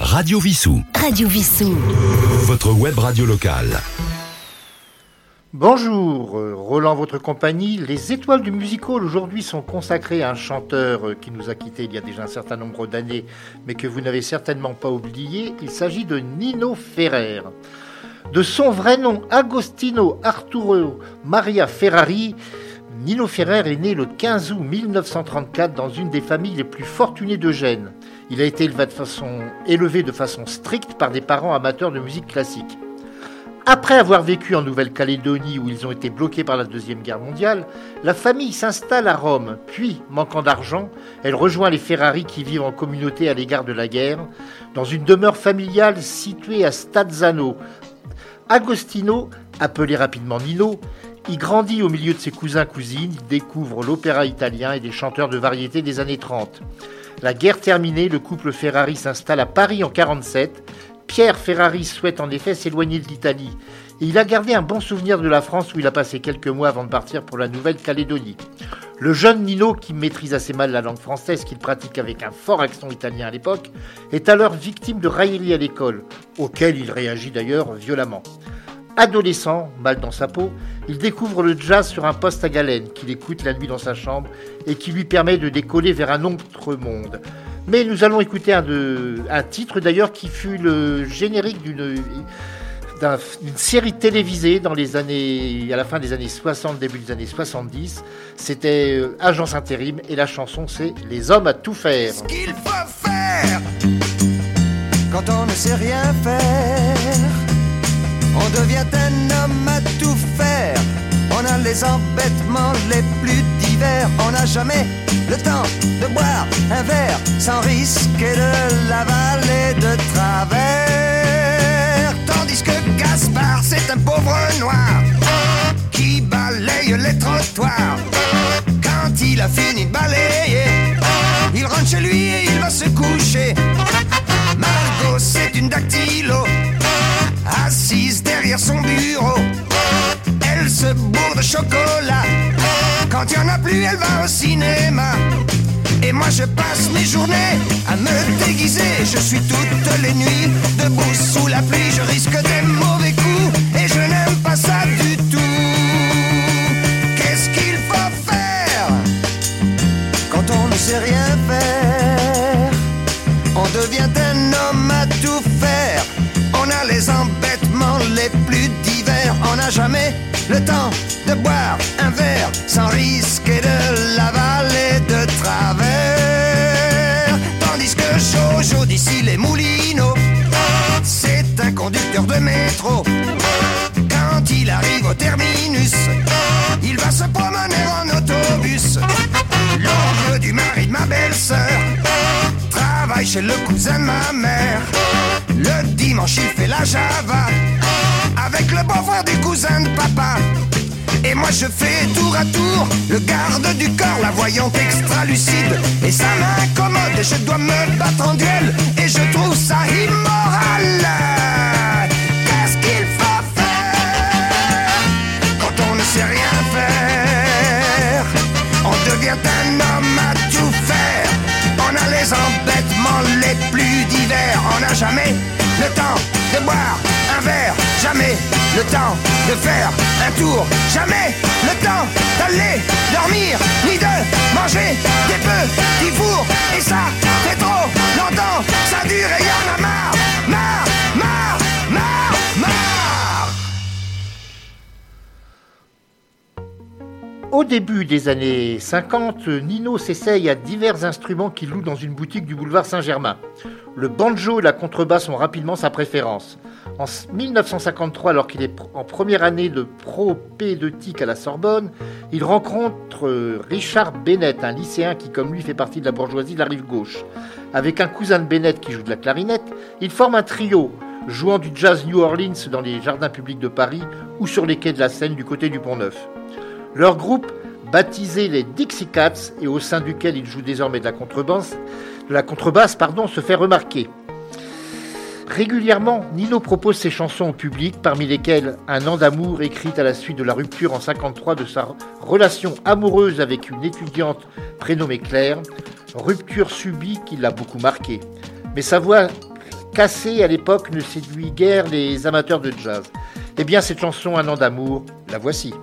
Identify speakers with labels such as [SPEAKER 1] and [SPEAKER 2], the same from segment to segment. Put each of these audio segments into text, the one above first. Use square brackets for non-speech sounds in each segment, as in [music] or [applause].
[SPEAKER 1] Radio Vissou.
[SPEAKER 2] Radio Vissou.
[SPEAKER 1] Votre web radio locale.
[SPEAKER 3] Bonjour, Roland, votre compagnie. Les étoiles du musical aujourd'hui sont consacrées à un chanteur euh, qui nous a quittés il y a déjà un certain nombre d'années, mais que vous n'avez certainement pas oublié. Il s'agit de Nino Ferrer. De son vrai nom, Agostino Arturo Maria Ferrari, Nino Ferrer est né le 15 août 1934 dans une des familles les plus fortunées de Gênes. Il a été élevé de façon, stricte par des parents amateurs de musique classique. Après avoir vécu en Nouvelle-Calédonie où ils ont été bloqués par la Deuxième Guerre mondiale, la famille s'installe à Rome, puis, manquant d'argent, elle rejoint les Ferrari qui vivent en communauté à l'égard de la guerre, dans une demeure familiale située à Stazzano. Agostino, appelé rapidement Nino, il grandit au milieu de ses cousins-cousines, découvre l'opéra italien et des chanteurs de variété des années 30. La guerre terminée, le couple Ferrari s'installe à Paris en 1947. Pierre Ferrari souhaite en effet s'éloigner de l'Italie. Et il a gardé un bon souvenir de la France où il a passé quelques mois avant de partir pour la Nouvelle-Calédonie. Le jeune Nino, qui maîtrise assez mal la langue française, qu'il pratique avec un fort accent italien à l'époque, est alors victime de railleries à l'école, auxquelles il réagit d'ailleurs violemment. Adolescent, mal dans sa peau, il découvre le jazz sur un poste à galène qu'il écoute la nuit dans sa chambre et qui lui permet de décoller vers un autre monde. Mais nous allons écouter un, titre d'ailleurs qui fut le générique d'une série télévisée dans les années, à la fin des années 60, début des années 70. C'était euh, Agence Intérim et la chanson c'est Les hommes à tout faire.
[SPEAKER 4] Devient un homme à tout faire. On a les embêtements les plus divers. On n'a jamais le temps de boire un verre sans risquer de l'avaler de travers. Tandis que Gaspard, c'est un pauvre noir qui balaye les trottoirs. Quand il a fini de balayer, il rentre chez lui et il va se coucher. Margot, c'est une dactylo son bureau. Elle se bourre de chocolat. Quand il n'y en a plus, elle va au cinéma. Et moi je passe mes journées à me déguiser. Je suis toutes les nuits debout sous la pluie. Je risque des mauvais jamais le temps de boire un verre sans risquer de l'avaler de travers. Tandis que Jojo d'ici les Moulineaux, c'est un conducteur de métro. Quand il arrive au terminus, il va se promener en autobus. L'oncle du mari de ma belle-sœur travaille chez le cousin de ma mère. Le dimanche, il fait la java avec le beau-frère cousin de papa. Et moi je fais tour à tour le garde du corps, la voyante extra lucide. Et ça m'incommode je dois me battre le temps de faire un tour. Jamais le temps d'aller dormir. Ni de manger des petits fours. Et ça fait trop longtemps. Ça dure et y en a. Marre, marre, marre,
[SPEAKER 3] Au début des années 50, Nino s'essaye à divers instruments qu'il loue dans une boutique du boulevard Saint-Germain. Le banjo et la contrebasse sont rapidement sa préférence. En 1953, alors qu'il est en première année de propédeutique à la Sorbonne, il rencontre euh, Richard Bennett, un lycéen qui, comme lui, fait partie de la bourgeoisie de la rive gauche. Avec un cousin de Bennett qui joue de la clarinette, ils forment un trio, jouant du jazz New Orleans dans les jardins publics de Paris ou sur les quais de la Seine du côté du Pont-Neuf. Leur groupe, baptisé les Dixie Cats et au sein duquel ils jouent désormais de la contrebasse, de la contrebasse se fait remarquer. Régulièrement, Nino propose ses chansons au public, parmi lesquelles Un an d'amour écrite à la suite de la rupture en 53 de sa relation amoureuse avec une étudiante prénommée Claire, rupture subie qui l'a beaucoup marqué. Mais sa voix cassé à l'époque ne séduit guère les amateurs de jazz. Eh bien, cette chanson Un an d'amour, la voici.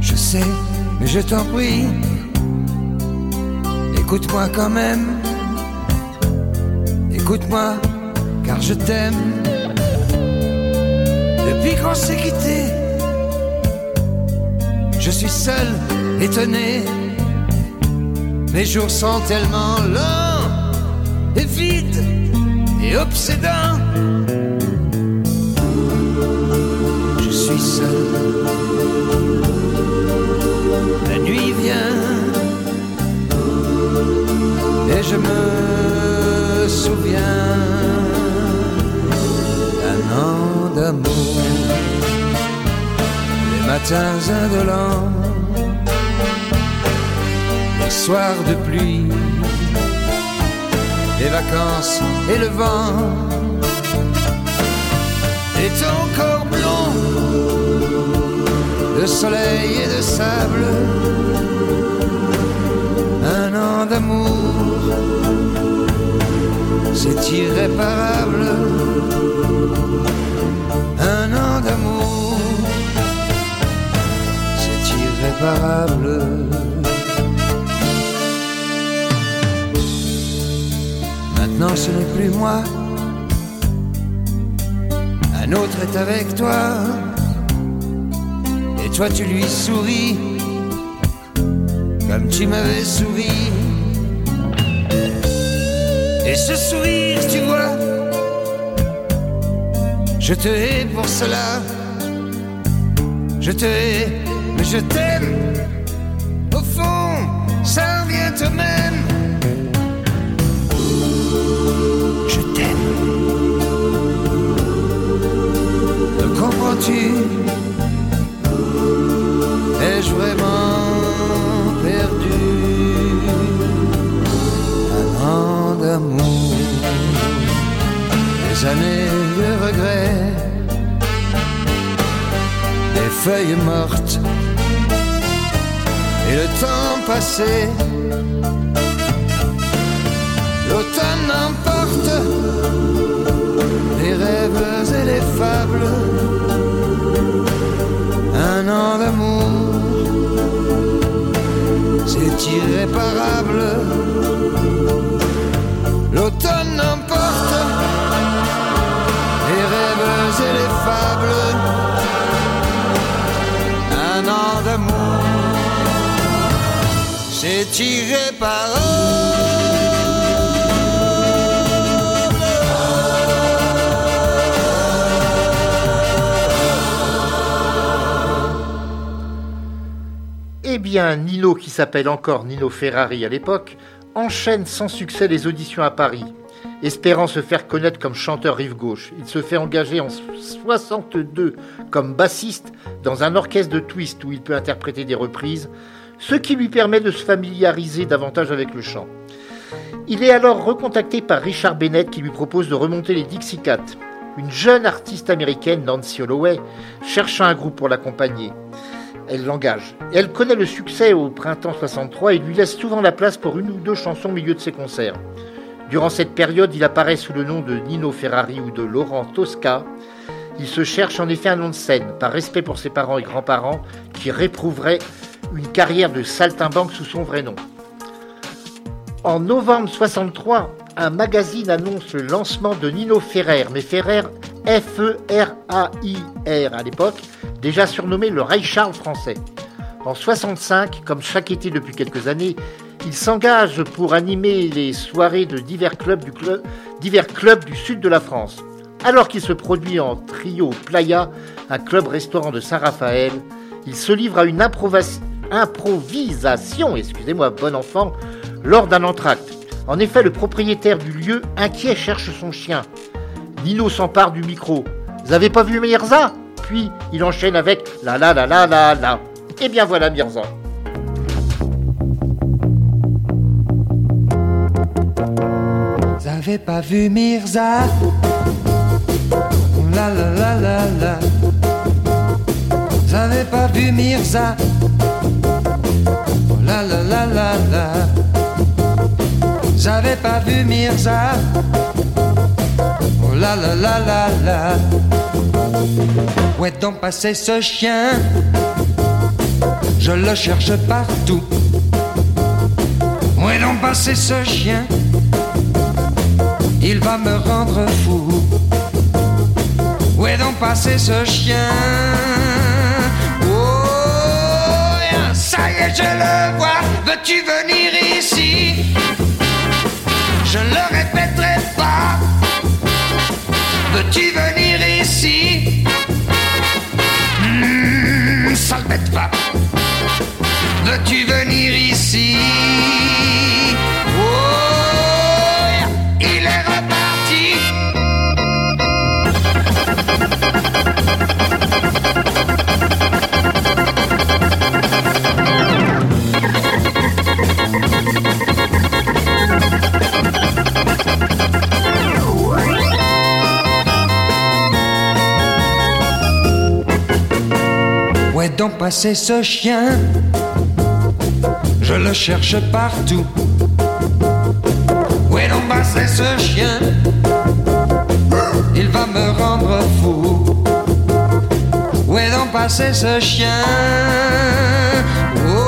[SPEAKER 4] Je sais, mais je t'en prie. Écoute-moi quand même. Écoute-moi, car je t'aime. Depuis qu'on s'est quitté, je suis seul, étonné. Mes jours sont tellement lents et vides et obsédants. La nuit vient et je me souviens d'un an d'amour. Les matins indolents, les soirs de pluie, les vacances et le vent. Et ton corps soleil et de sable, un an d'amour, c'est irréparable. Un an d'amour, c'est irréparable. Maintenant ce n'est plus moi, un autre est avec toi. Toi tu lui souris comme tu m'avais souri. Et ce sourire, tu vois, je te hais pour cela. Je te hais, mais je t'aime. Au fond, ça revient au même. Je t'aime. Me comprends-tu? Ai-je vraiment perdu un an d'amour, des années de regrets, des feuilles mortes et le temps passé? L'automne emporte les rêves et les fables irréparable. L'automne emporte les rêves et les fables, un an d'amour, c'est irréparable.
[SPEAKER 3] Bien, Nino, qui s'appelle encore Nino Ferrari à l'époque, enchaîne sans succès les auditions à Paris. Espérant se faire connaître comme chanteur rive gauche, il se fait engager en 62 comme bassiste dans un orchestre de twist où il peut interpréter des reprises, ce qui lui permet de se familiariser davantage avec le chant. Il est alors recontacté par Richard Bennett qui lui propose de remonter les Dixie Cats. Une jeune artiste américaine, Nancy Holloway, cherchant un groupe pour l'accompagner. Elle l'engage. Elle connaît le succès au printemps 63 et lui laisse souvent la place pour une ou deux chansons au milieu de ses concerts. Durant cette période, il apparaît sous le nom de Nino Ferrari ou de Laurent Tosca. Il se cherche en effet un nom de scène, par respect pour ses parents et grands-parents, qui réprouveraient une carrière de saltimbanque sous son vrai nom. En novembre 63, un magazine annonce le lancement de Nino Ferrer, mais Ferrer F-E-R-A-I-R à l'époque, déjà surnommé le Ray Charles français. En 65, comme chaque été depuis quelques années, il s'engage pour animer les soirées de divers clubs du, sud de la France. Alors qu'il se produit en trio Playa, un club-restaurant de Saint-Raphaël, il se livre à une improvisation, excusez-moi, bon enfant, lors d'un entracte. En effet, le propriétaire du lieu, inquiet, cherche son chien. Nino s'empare du micro. Vous avez pas vu Mirza puis il enchaîne avec la la la la la la. Et bien voilà Mirza.
[SPEAKER 4] J'avais pas vu Mirza. La la la la la. J'avais pas vu Mirza. La la la la la. J'avais pas vu Mirza. Oh la la la la la. Où est donc passé ce chien Je le cherche partout. Où est donc passé ce chien Il va me rendre fou. Où est donc passé ce chien Oh, ça y est, je le vois. Veux-tu venir ici? Je ne le répéterai pas. Veux-tu venir ici? Mmh, Sale bête pas. Veux-tu venir ici? Oh, il est reparti. Donc passé ce chien Je le cherche partout. Où est donc passé ce chien? Il va me rendre fou. Où est donc passé ce chien? Oh,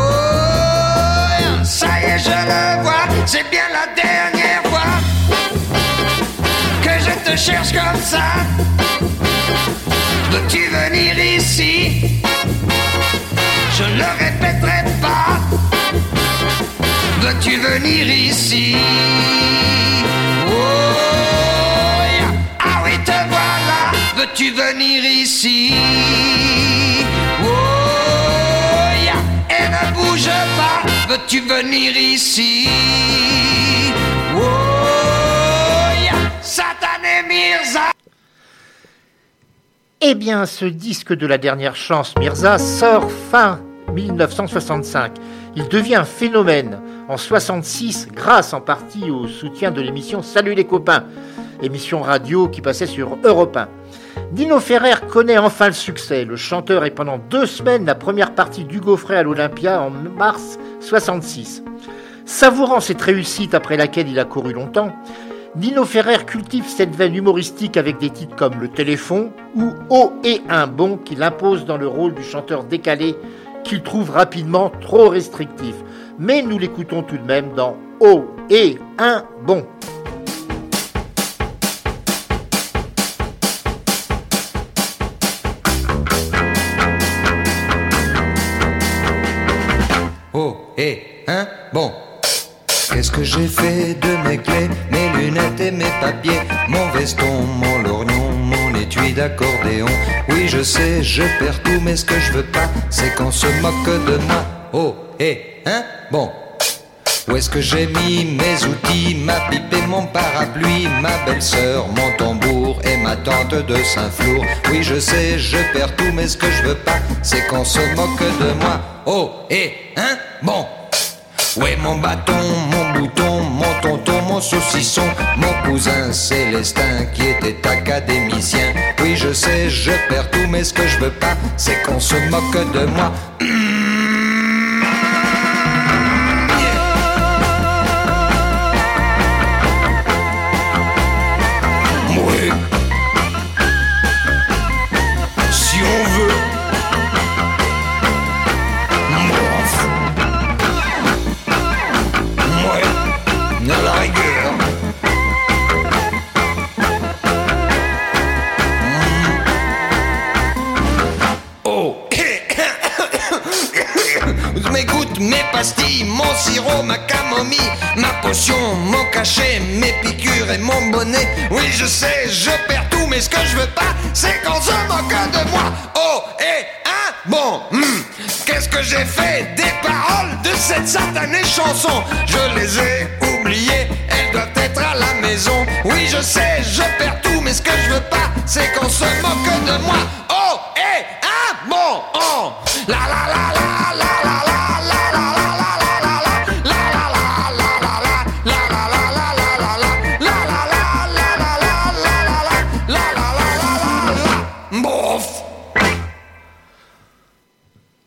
[SPEAKER 4] ça y est, je le vois. C'est bien la dernière fois que je te cherche comme ça. Veux-tu venir ici? Je ne le répéterai pas. Veux-tu venir ici? Oh. Ah oui, te voilà. Veux-tu venir ici? Oh. Et ne bouge pas. Veux-tu venir ici? Oh, yeah. Satané Mirza
[SPEAKER 3] Eh bien, ce disque de la dernière chance Mirza sort fin 1965. Il devient un phénomène en 66 grâce en partie au soutien de l'émission Salut les copains, émission radio qui passait sur Europe 1. Dino Ferrer connaît enfin le succès. Le chanteur est pendant deux semaines la première partie d'Hugo Frey à l'Olympia en mars 66. Savourant cette réussite après laquelle il a couru longtemps, Nino Ferrer cultive cette veine humoristique avec des titres comme Le Téléphone ou Oh et un bon qu'il impose dans le rôle du chanteur décalé qu'il trouve rapidement trop restrictif. Mais nous l'écoutons tout de même dans Oh et un bon.
[SPEAKER 4] Oh, et hein, bon. Qu'est-ce que j'ai fait de mes clés, mes lunettes et mes papiers, mon veston, mon mon d'accordéon Oui, je sais, je perds tout, mais ce que je veux pas, c'est qu'on se moque de moi. Oh, et hein, bon. Où est-ce que j'ai mis mes outils, ma pipe et mon parapluie, ma belle-sœur, mon tambour et ma tante de Saint-Flour Oui, je sais, je perds tout, mais ce que je veux pas, c'est qu'on se moque de moi. Oh, et hein, bon. Ouais, mon bâton, mon bouton, mon tonton, mon saucisson, mon cousin Célestin qui était académicien. Oui, je sais, je perds tout, mais ce que je veux pas, c'est qu'on se moque de moi. [clears throat] ma camomille, ma potion, mon cachet, mes piqûres et mon bonnet. Oui, je sais, je perds tout, mais ce que je veux pas, c'est qu'on se moque de moi. Oh, et un bon, hmm, qu'est-ce que j'ai fait des paroles de cette satanée chanson? Je les ai oubliées, elles doivent être à la maison. Oui, je sais, je perds tout, mais ce que je veux pas, c'est qu'on se moque de moi. Oh, et un bon, oh, la la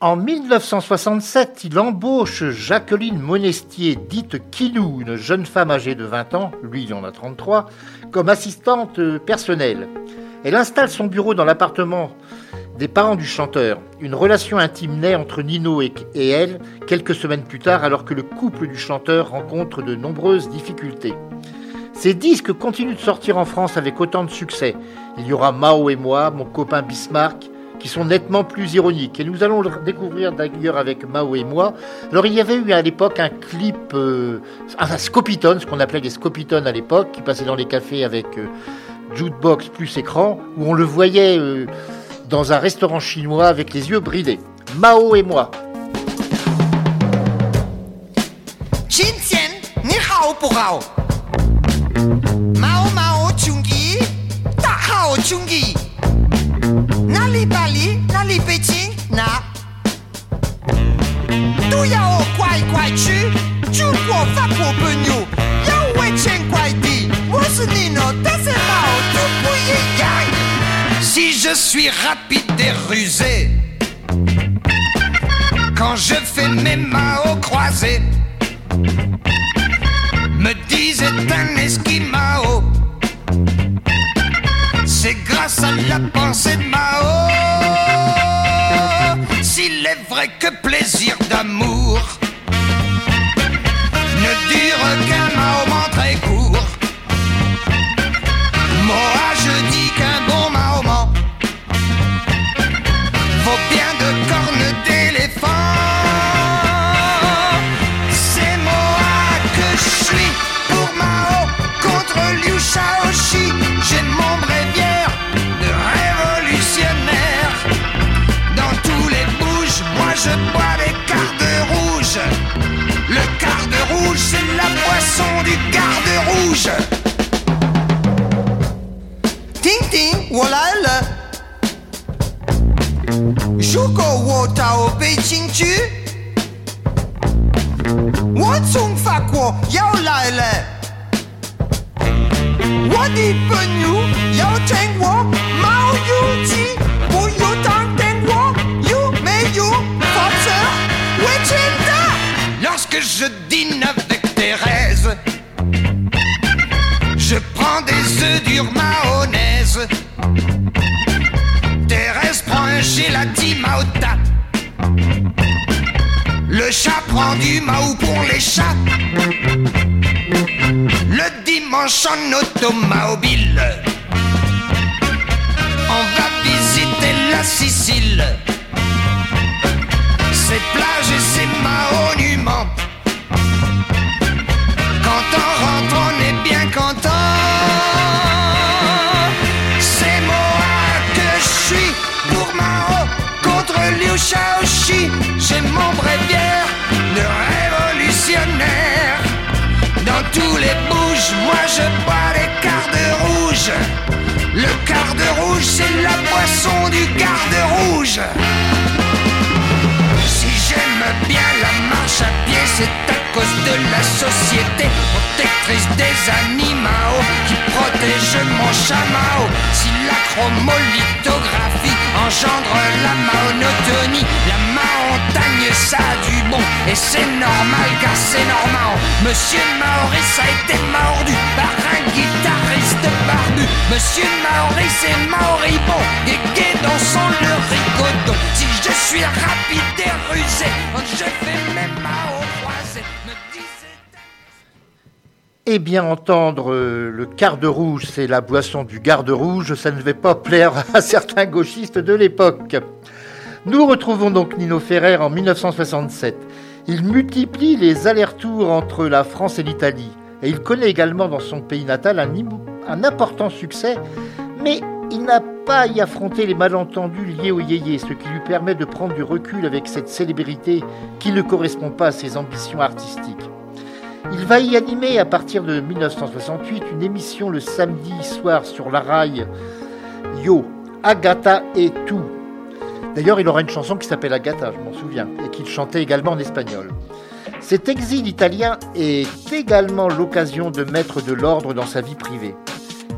[SPEAKER 3] En 1967, il embauche Jacqueline Monestier, dite Kinou, une jeune femme âgée de 20 ans, lui il en a 33, comme assistante personnelle. Elle installe son bureau dans l'appartement des parents du chanteur. Une relation intime naît entre Nino et, elle quelques semaines plus tard alors que le couple du chanteur rencontre de nombreuses difficultés. Ces disques continuent de sortir en France avec autant de succès. Il y aura Mao et moi, mon copain Bismarck, qui sont nettement plus ironiques. Et nous allons le découvrir d'ailleurs avec Mao et moi. Alors il y avait eu à l'époque un clip, euh, un scopitone, ce qu'on appelait des scopitones à l'époque, qui passait dans les cafés avec euh, jukebox plus écran, où on le voyait... Euh, dans un restaurant chinois avec les yeux bridés. Mao et moi.
[SPEAKER 4] Na li Bali, na li Beijing, na. Du yao kwai kwai chu, chu guo fa guo ben yu, yao wei chen kwai di, wo shi ni no, da se mao, tu bu yi yang. Si je suis rapide et rusé, quand je fais mes mains au croisé, me disait un esquimao. Grâce à la pensée de Mao. S'il est vrai que plaisir d'amour Ting ting, 我来了。如果我到北京去，我从法国要来了。我的朋友要听我毛有记，不要当听我有没有发车我真的。Lorsque je dîne des œufs durs mayonnaise. Thérèse prend un gelati maota. Le chat prend du maou pour les chats. Le dimanche en automobile, on va visiter la Sicile. Ses plages et ses monuments. Quand on rentre, on est bien content. Shaoxi. J'ai mon bréviaire de révolutionnaire. Dans tous les bouges, moi je bois les cartes rouges. Le garde rouge, c'est la boisson du garde rouge. Si j'aime bien la c'est à cause de la société protectrice des animaux qui protège mon chamao. Si la chromolithographie engendre la monotonie, la montagne ça a du bon et c'est normal car c'est normal. Monsieur Maurice a été mordu par un guitariste barbu. Monsieur Maurice est moribond et dans son le rigodon. Je suis rapide et rusé, je fais mes mains au croisé.
[SPEAKER 3] Eh bien, entendre euh, le quart de rouge, c'est la boisson du garde rouge, ça ne devait pas plaire à certains gauchistes de l'époque. Nous retrouvons donc Nino Ferrer en 1967. Il multiplie les allers-retours entre la France et l'Italie. Et il connaît également dans son pays natal un, un important succès, mais il n'a pas à y affronter les malentendus liés au yéyé, ce qui lui permet de prendre du recul avec cette célébrité qui ne correspond pas à ses ambitions artistiques. Il va y animer à partir de 1968 une émission le samedi soir sur la rail Yo, Agatha et tout. D'ailleurs, il aura une chanson qui s'appelle Agatha, je m'en souviens, et qu'il chantait également en espagnol. Cet exil italien est également l'occasion de mettre de l'ordre dans sa vie privée.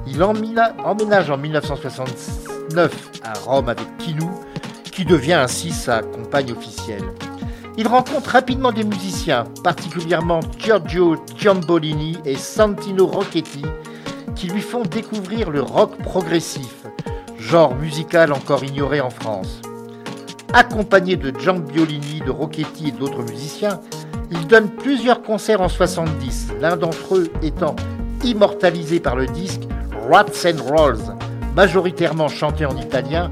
[SPEAKER 3] Il emménage en 1969 à Rome avec Kinou, qui devient ainsi sa compagne officielle. Il rencontre rapidement des musiciens, particulièrement Giorgio Ciambolini et Santino Rocchetti, qui lui font découvrir le rock progressif, genre musical encore ignoré en France. Accompagné de Giambolini, de Rocchetti et d'autres musiciens, il donne plusieurs concerts en 70, l'un d'entre eux étant immortalisé par le disque Rats and Rolls, majoritairement chanté en italien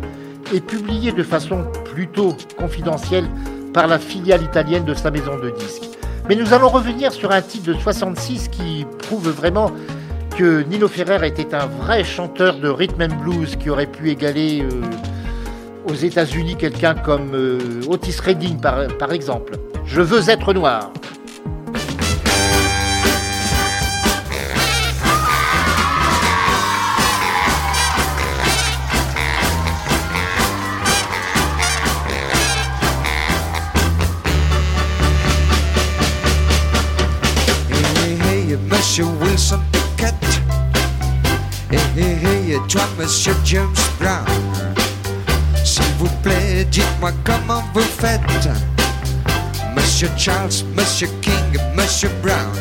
[SPEAKER 3] et publié de façon plutôt confidentielle par la filiale italienne de sa maison de disques. Mais nous allons revenir sur un titre de 66 qui prouve vraiment que Nino Ferrer était un vrai chanteur de rhythm and blues qui aurait pu égaler euh, aux États-Unis quelqu'un comme euh, Otis Redding par exemple. Je veux être noir.
[SPEAKER 4] Monsieur James Brown. S'il vous plaît, dites-moi comment vous faites. Monsieur Charles, Monsieur King, Monsieur Brown.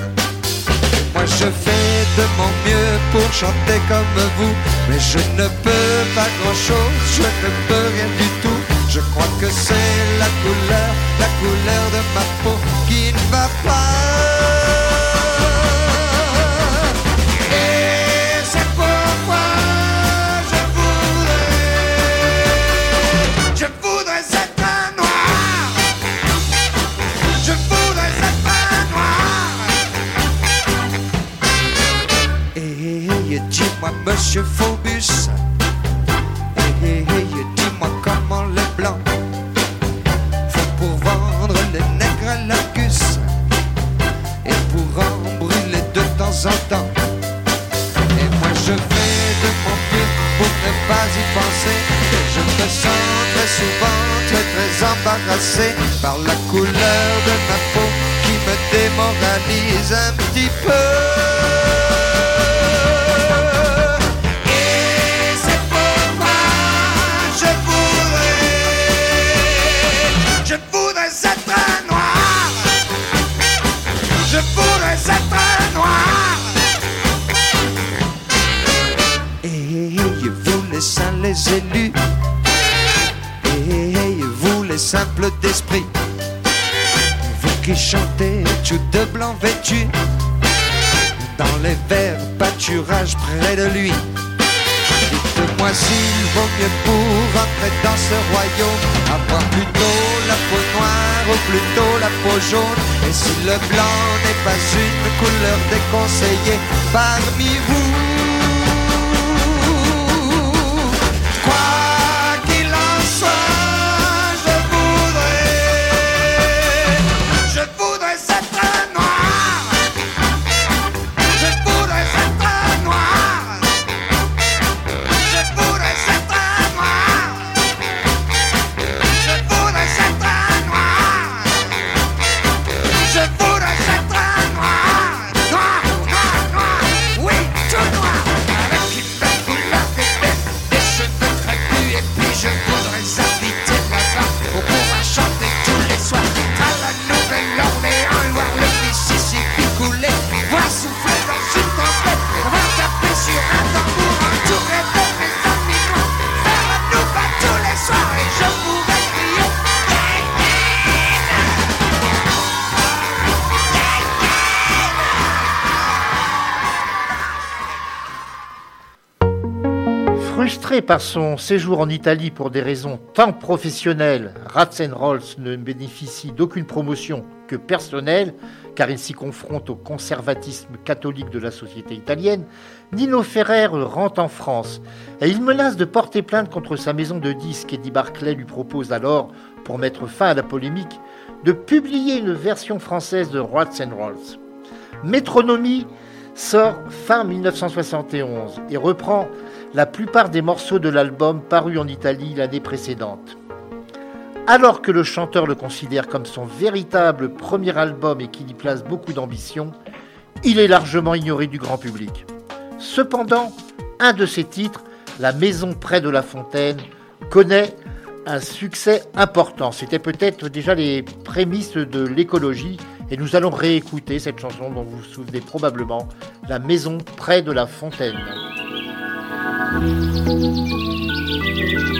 [SPEAKER 4] Moi je fais de mon mieux pour chanter comme vous, mais je ne peux pas grand chose, je ne peux rien du tout. Je crois que c'est la couleur, la couleur de ma peau qui ne va pas. Monsieur Phobus. Hé hé hé, dis-moi comment les blancs font pour vendre les nègres à l'argus et pour en brûler de temps en temps. Et moi je fais de mon pied pour ne pas y penser. Je me sens très souvent très très embarrassé par la couleur de ma peau qui me démoralise un petit peu. Élus et vous les simples d'esprit, vous qui chantez tout de blanc vêtu dans les verts pâturages près de lui. Dites-moi s'il vaut mieux pour entrer dans ce royaume avoir plutôt la peau noire ou plutôt la peau jaune. Et si le blanc n'est pas une couleur déconseillée parmi vous.
[SPEAKER 3] Par son séjour en Italie pour des raisons tant professionnelles, Rolls ne bénéficie d'aucune promotion que personnelle, car il s'y confronte au conservatisme catholique de la société italienne, Nino Ferrer rentre en France et il menace de porter plainte contre sa maison de disques. Eddie Barclay lui propose alors, pour mettre fin à la polémique, de publier une version française de Rolls. Métronomie sort fin 1971 et reprend la plupart des morceaux de l'album parus en Italie l'année précédente. Alors que le chanteur le considère comme son véritable premier album et qu'il y place beaucoup d'ambition, il est largement ignoré du grand public. Cependant, un de ses titres, La maison près de la fontaine, connaît un succès important. C'était peut-être déjà les prémices de l'écologie et nous allons réécouter cette chanson dont vous vous souvenez probablement, La maison près de la fontaine. Thank you.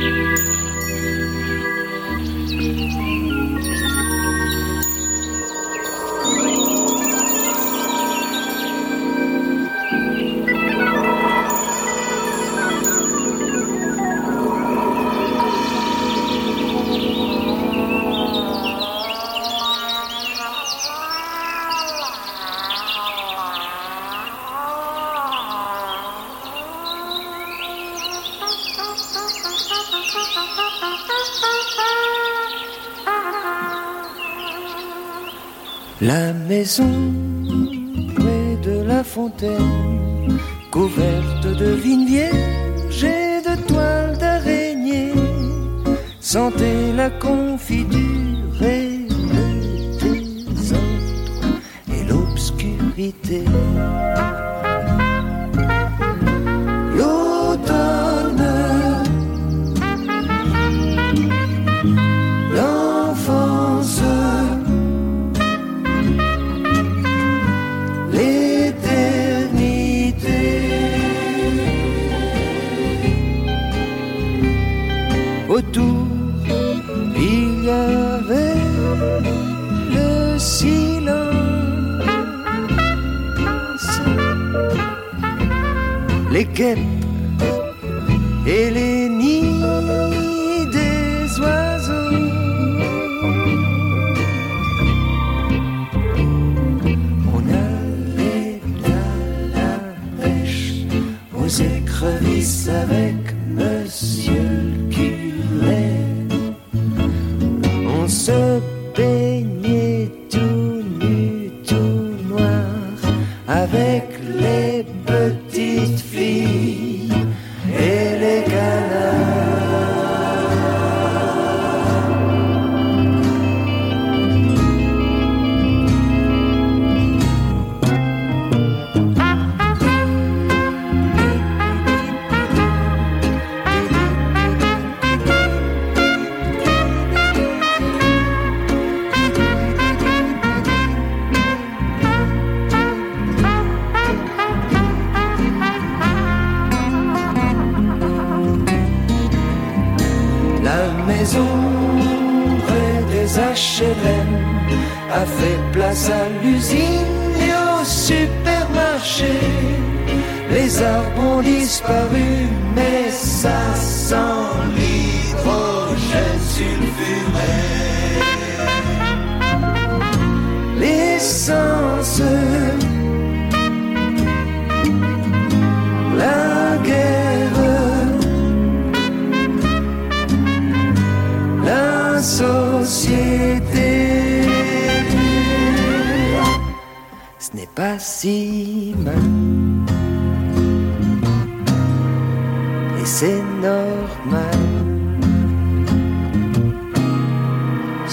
[SPEAKER 4] La maison près de la fontaine, couverte de vignes vierges et de toiles d'araignée, sentez la confiture et le désordre et l'obscurité. Les a fait place à l'usine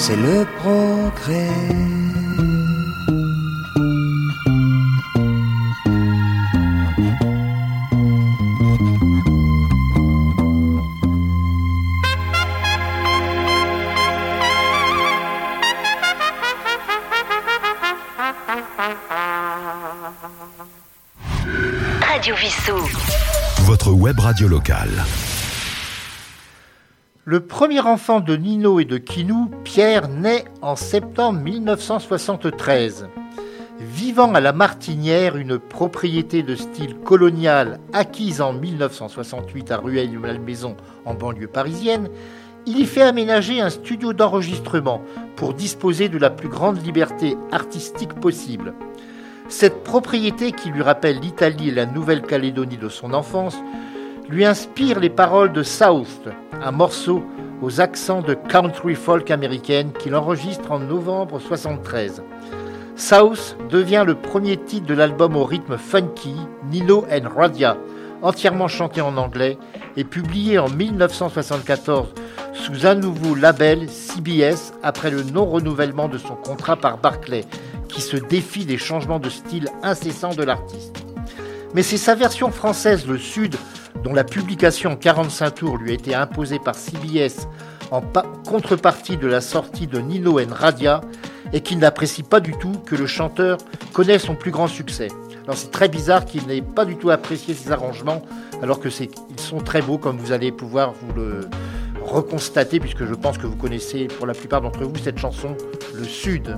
[SPEAKER 4] C'est le progrès.
[SPEAKER 5] Radio Vissou.
[SPEAKER 1] Votre web radio locale.
[SPEAKER 3] Le premier enfant de Nino et de Kinou, Pierre, naît en septembre 1973. Vivant à la Martinière, une propriété de style colonial acquise en 1968 à Rueil-Malmaison en banlieue parisienne, il y fait aménager un studio d'enregistrement pour disposer de la plus grande liberté artistique possible. Cette propriété qui lui rappelle l'Italie et la Nouvelle-Calédonie de son enfance lui inspire les paroles de South, un morceau aux accents de country folk américaine qu'il enregistre en novembre 73. South devient le premier titre de l'album au rythme funky Nino and Radia, entièrement chanté en anglais et publié en 1974 sous un nouveau label CBS après le non-renouvellement de son contrat par Barclay, qui se défie des changements de style incessants de l'artiste. Mais c'est sa version française, le Sud, dont la publication en 45 tours lui a été imposée par CBS en contrepartie de la sortie de Nino en Radia et qu'il n'apprécie pas du tout que le chanteur connaisse son plus grand succès. Alors c'est très bizarre qu'il n'ait pas du tout apprécié ces arrangements alors que ils sont très beaux comme vous allez pouvoir vous le reconstater puisque je pense que vous connaissez pour la plupart d'entre vous cette chanson Le Sud.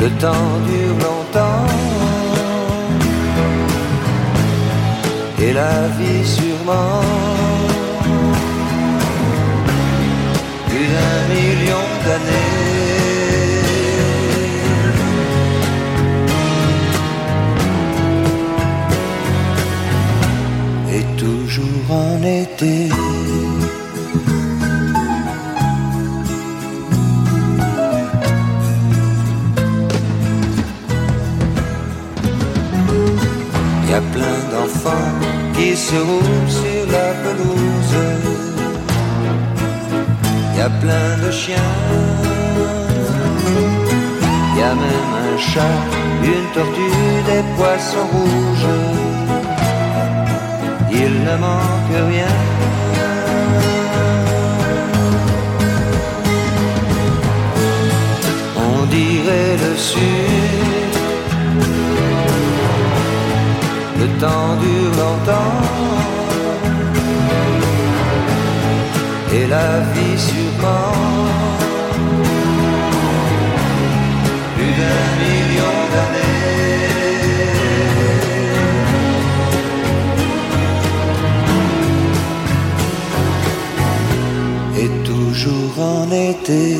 [SPEAKER 4] le temps dure longtemps. Et la vie sûrement. Plus d'un million d'années. Et toujours en été. Y a plein d'enfants qui se roulent sur la pelouse. Y a plein de chiens. Y a même un chat, une tortue, des poissons rouges. Il ne manque rien. On dirait le sud et la vie sûrement plus d'un million d'années. Et toujours en été.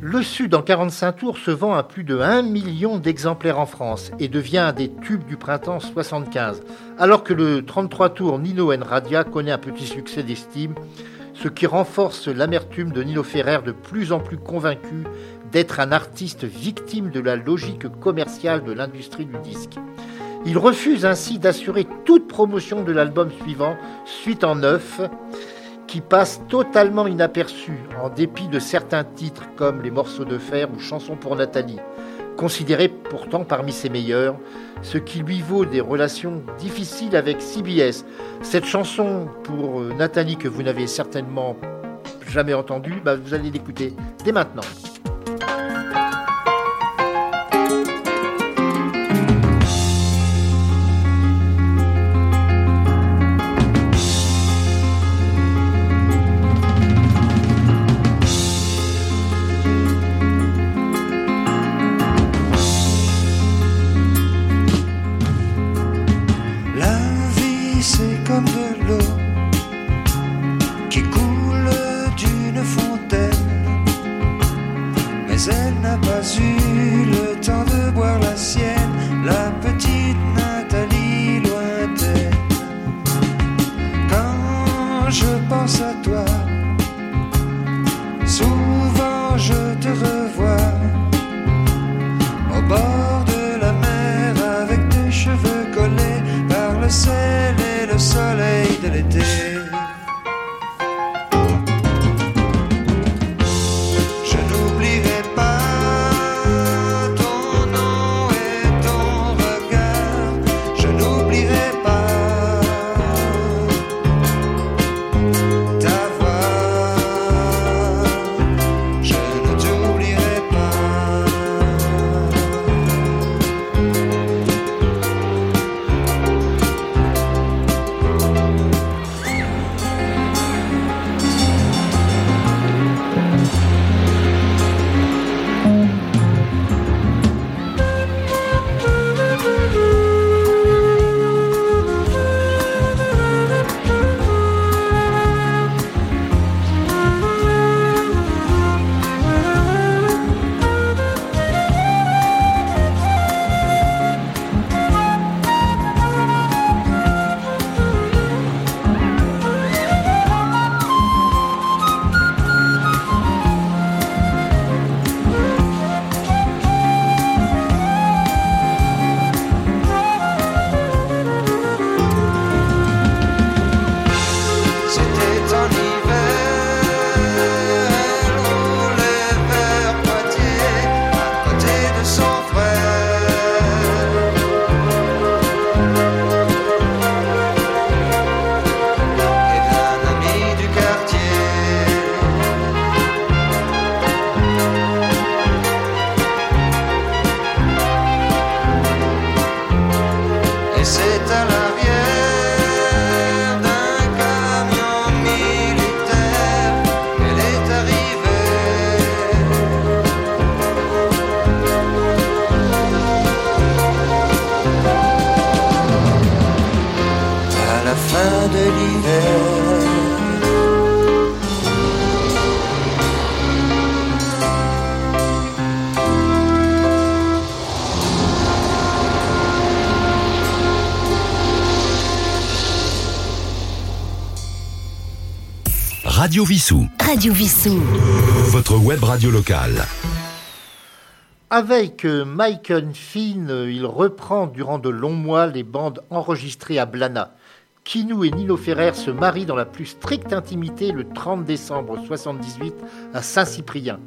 [SPEAKER 4] Le Sud en
[SPEAKER 3] 45 tours se vend à plus de 1 million d'exemplaires en France et devient un des tubes du printemps 75, alors que le 33 tours Nino en Radia connaît un petit succès d'estime, ce qui renforce l'amertume de Nino Ferrer de plus en plus convaincu d'être un artiste victime de la logique commerciale de l'industrie du disque. Il refuse ainsi d'assurer toute promotion de l'album suivant, Suite en neuf, qui passe totalement inaperçu en dépit de certains titres comme Les morceaux de fer ou Chansons pour Nathalie, considérés pourtant parmi ses meilleurs, ce qui lui vaut des relations difficiles avec CBS. Cette chanson pour euh, Nathalie que vous n'avez certainement jamais entendue, bah, vous allez l'écouter dès maintenant.
[SPEAKER 1] Radio Vissou.
[SPEAKER 5] Radio Vissou.
[SPEAKER 1] Votre web radio locale.
[SPEAKER 3] Avec euh, Michael Finn, euh, il reprend durant de longs mois les bandes enregistrées à Blana. Kinou et Nino Ferrer se marient dans la plus stricte intimité le 30 décembre 1978 à Saint-Cyprien.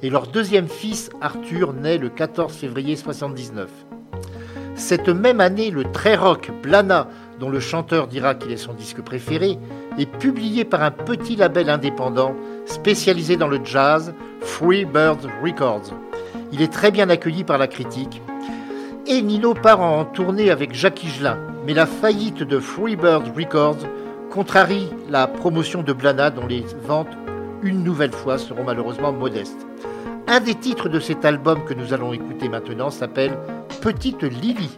[SPEAKER 3] Et leur deuxième fils, Arthur, naît le 14 février 1979. Cette même année, le très rock Blana, dont le chanteur dira qu'il est son disque préféré, est publié par un petit label indépendant spécialisé dans le jazz, Free Birds Records. Il est très bien accueilli par la critique. Et Nino part en tournée avec Jacques Higelin, mais la faillite de Free Birds Records contrarie la promotion de Blana dont les ventes, une nouvelle fois, seront malheureusement modestes. Un des titres de cet album que nous allons écouter maintenant s'appelle Petite Lily.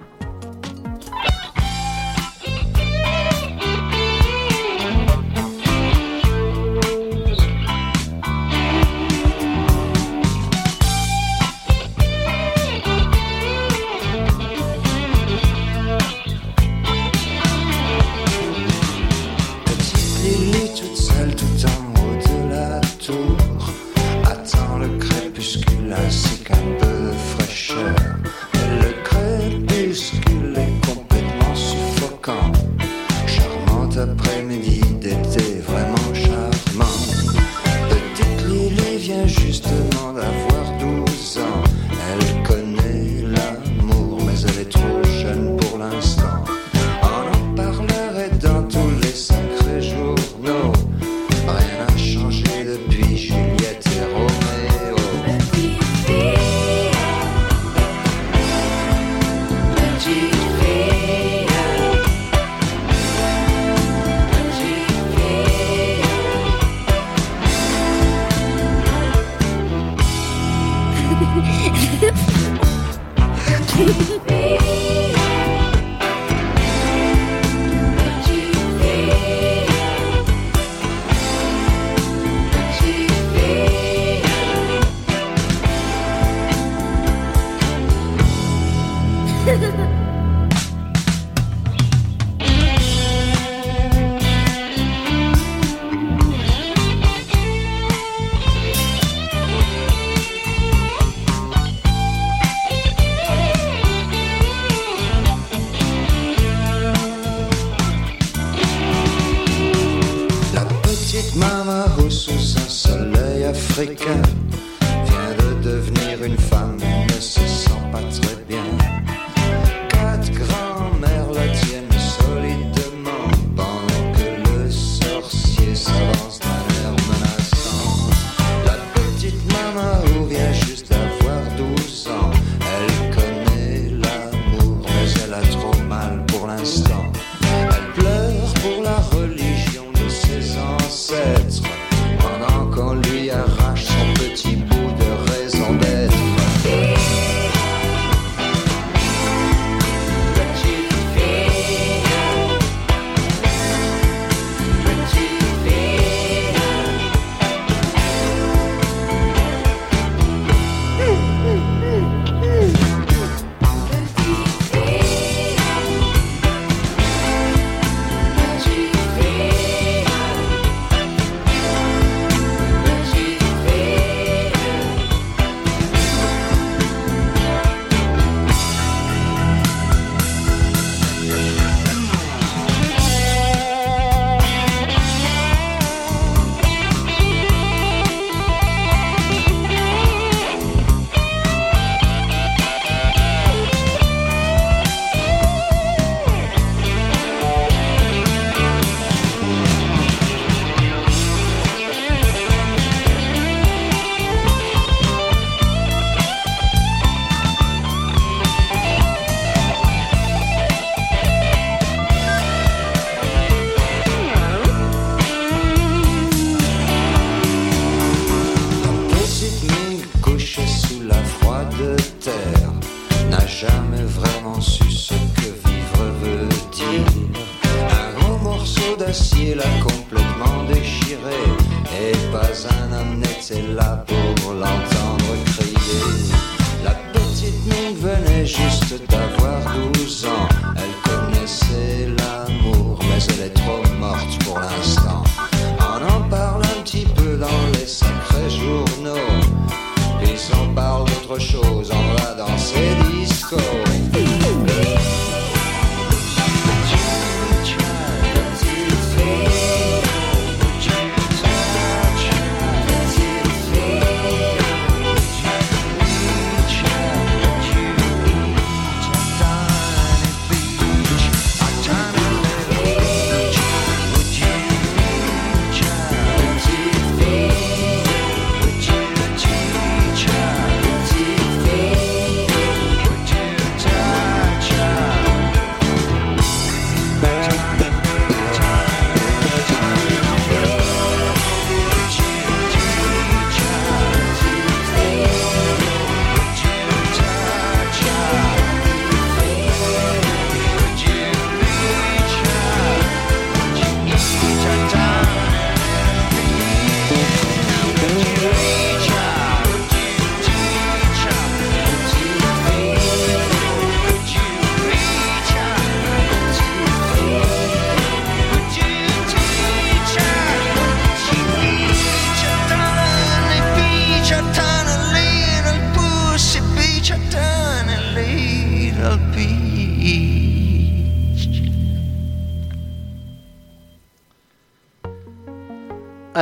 [SPEAKER 4] Soleil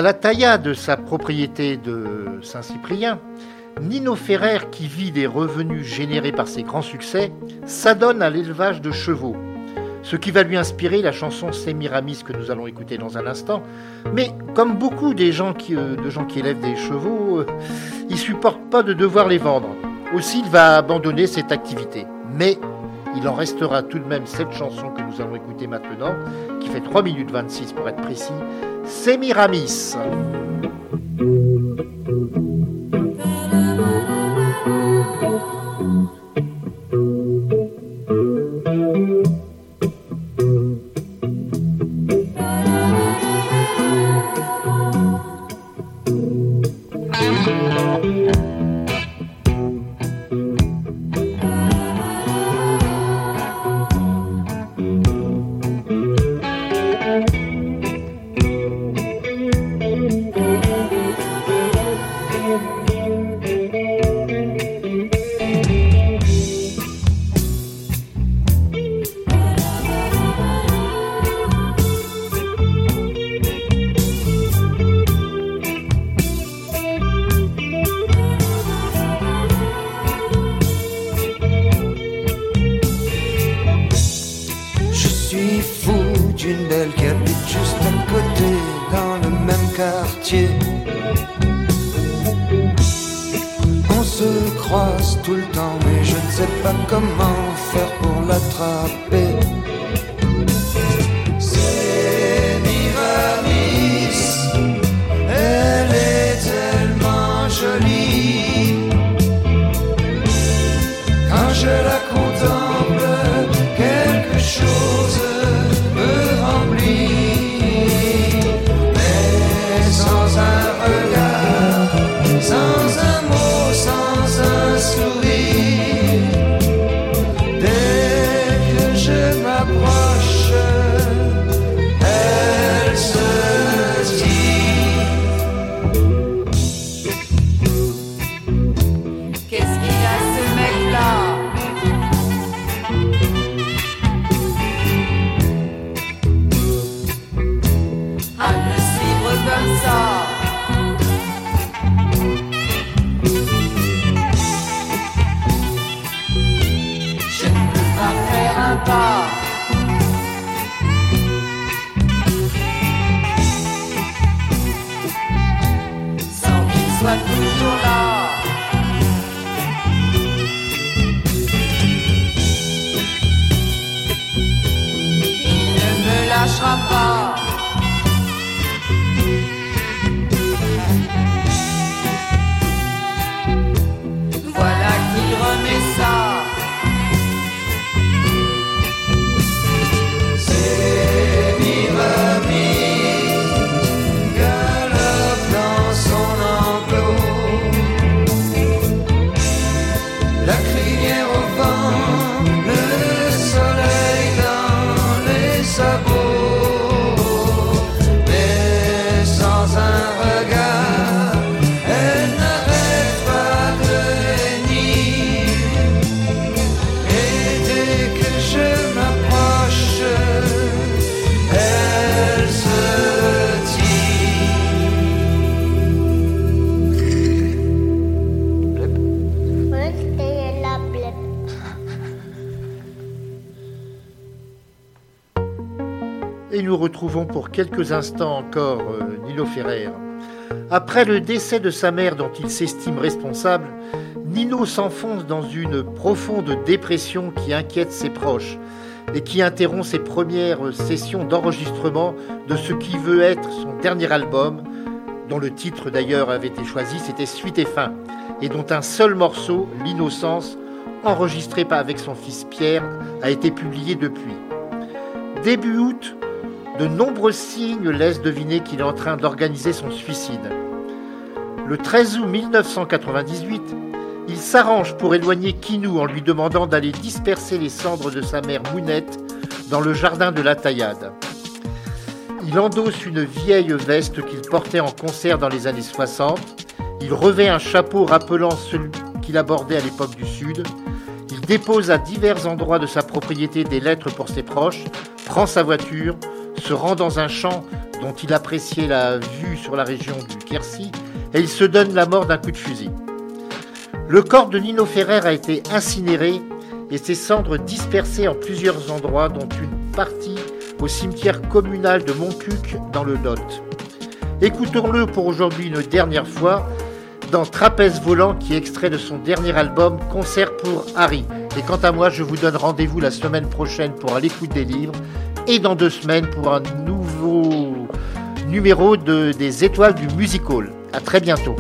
[SPEAKER 3] À la tailla de sa propriété de Saint-Cyprien, Nino Ferrer, qui vit des revenus générés par ses grands succès, s'adonne à l'élevage de chevaux, ce qui va lui inspirer la chanson Sémiramis que nous allons écouter dans un instant. Mais comme beaucoup euh, de gens qui élèvent des chevaux, euh, il supporte pas de devoir les vendre. Aussi, il va abandonner cette activité. Mais il en restera tout de même cette chanson que nous allons écouter maintenant, qui fait 3 minutes 26 pour être précis, Sémiramis.
[SPEAKER 4] D'une belle
[SPEAKER 3] retrouvons pour quelques instants encore euh, Nino Ferrer. Après le décès de sa mère dont il s'estime responsable, Nino s'enfonce dans une profonde dépression qui inquiète ses proches et qui interrompt ses premières sessions d'enregistrement de ce qui veut être son dernier album, dont le titre d'ailleurs avait été choisi, c'était Suite et Fin, et dont un seul morceau, L'innocence, enregistré avec son fils Pierre, a été publié depuis. Début août, de nombreux signes laissent deviner qu'il est en train d'organiser son suicide. Le 13 août 1998, il s'arrange pour éloigner Kinou en lui demandant d'aller disperser les cendres de sa mère Mounette dans le jardin de la Taillade. Il endosse une vieille veste qu'il portait en concert dans les années 60. Il revêt un chapeau rappelant celui qu'il abordait à l'époque du Sud. Il dépose à divers endroits de sa propriété des lettres pour ses proches, prend sa voiture, rend dans un champ dont il appréciait la vue sur la région du Quercy, et il se donne la mort d'un coup de fusil. Le corps de Nino Ferrer a été incinéré et ses cendres dispersées en plusieurs endroits, dont une partie au cimetière communal de Montcuq dans le Lot. Écoutons-le pour aujourd'hui une dernière fois dans Trapèze volant qui est extrait de son dernier album Concert pour Harry. Et quant à moi, je vous donne rendez-vous la semaine prochaine pour à l'écoute des livres et dans deux semaines pour un nouveau numéro de, des étoiles du musical. À très bientôt.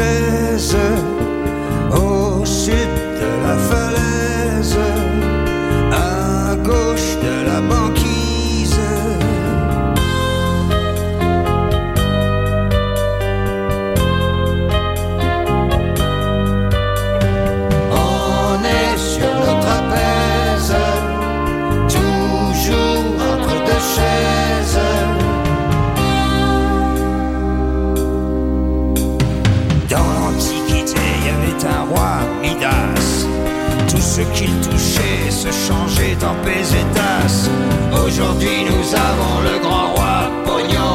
[SPEAKER 4] Entre qu'il touchait se changeait en pésétas. Aujourd'hui, nous avons le grand roi Pognon.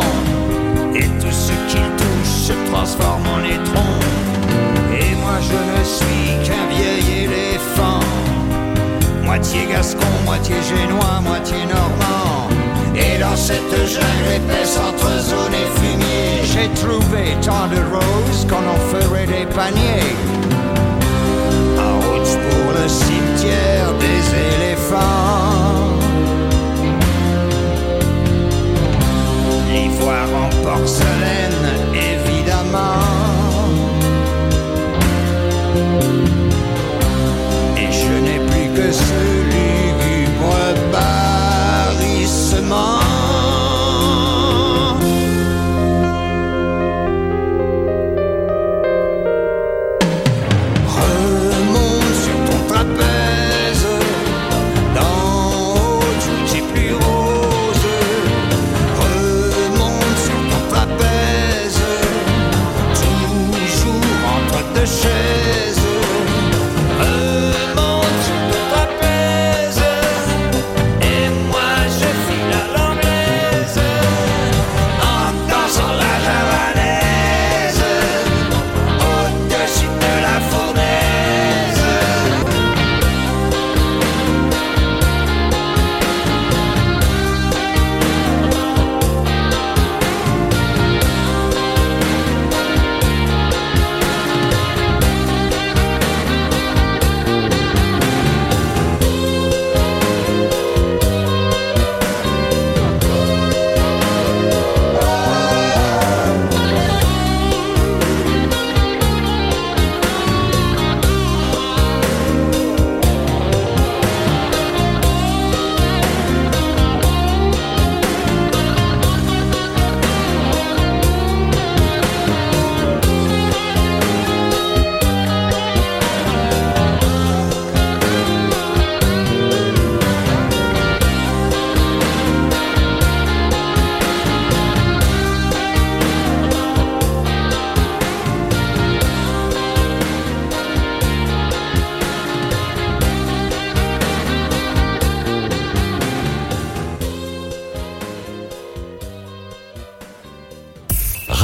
[SPEAKER 4] Et tout ce qu'il touche se transforme en étron. Et moi, je ne suis qu'un vieil éléphant. Moitié gascon, moitié génois, moitié normand. Et dans cette jungle épaisse entre zone et fumier, j'ai trouvé tant de roses qu'on en ferait des paniers. Des éléphants. L'ivoire en porcelaine, évidemment. Et je n'ai plus que ce lugubre barrissement.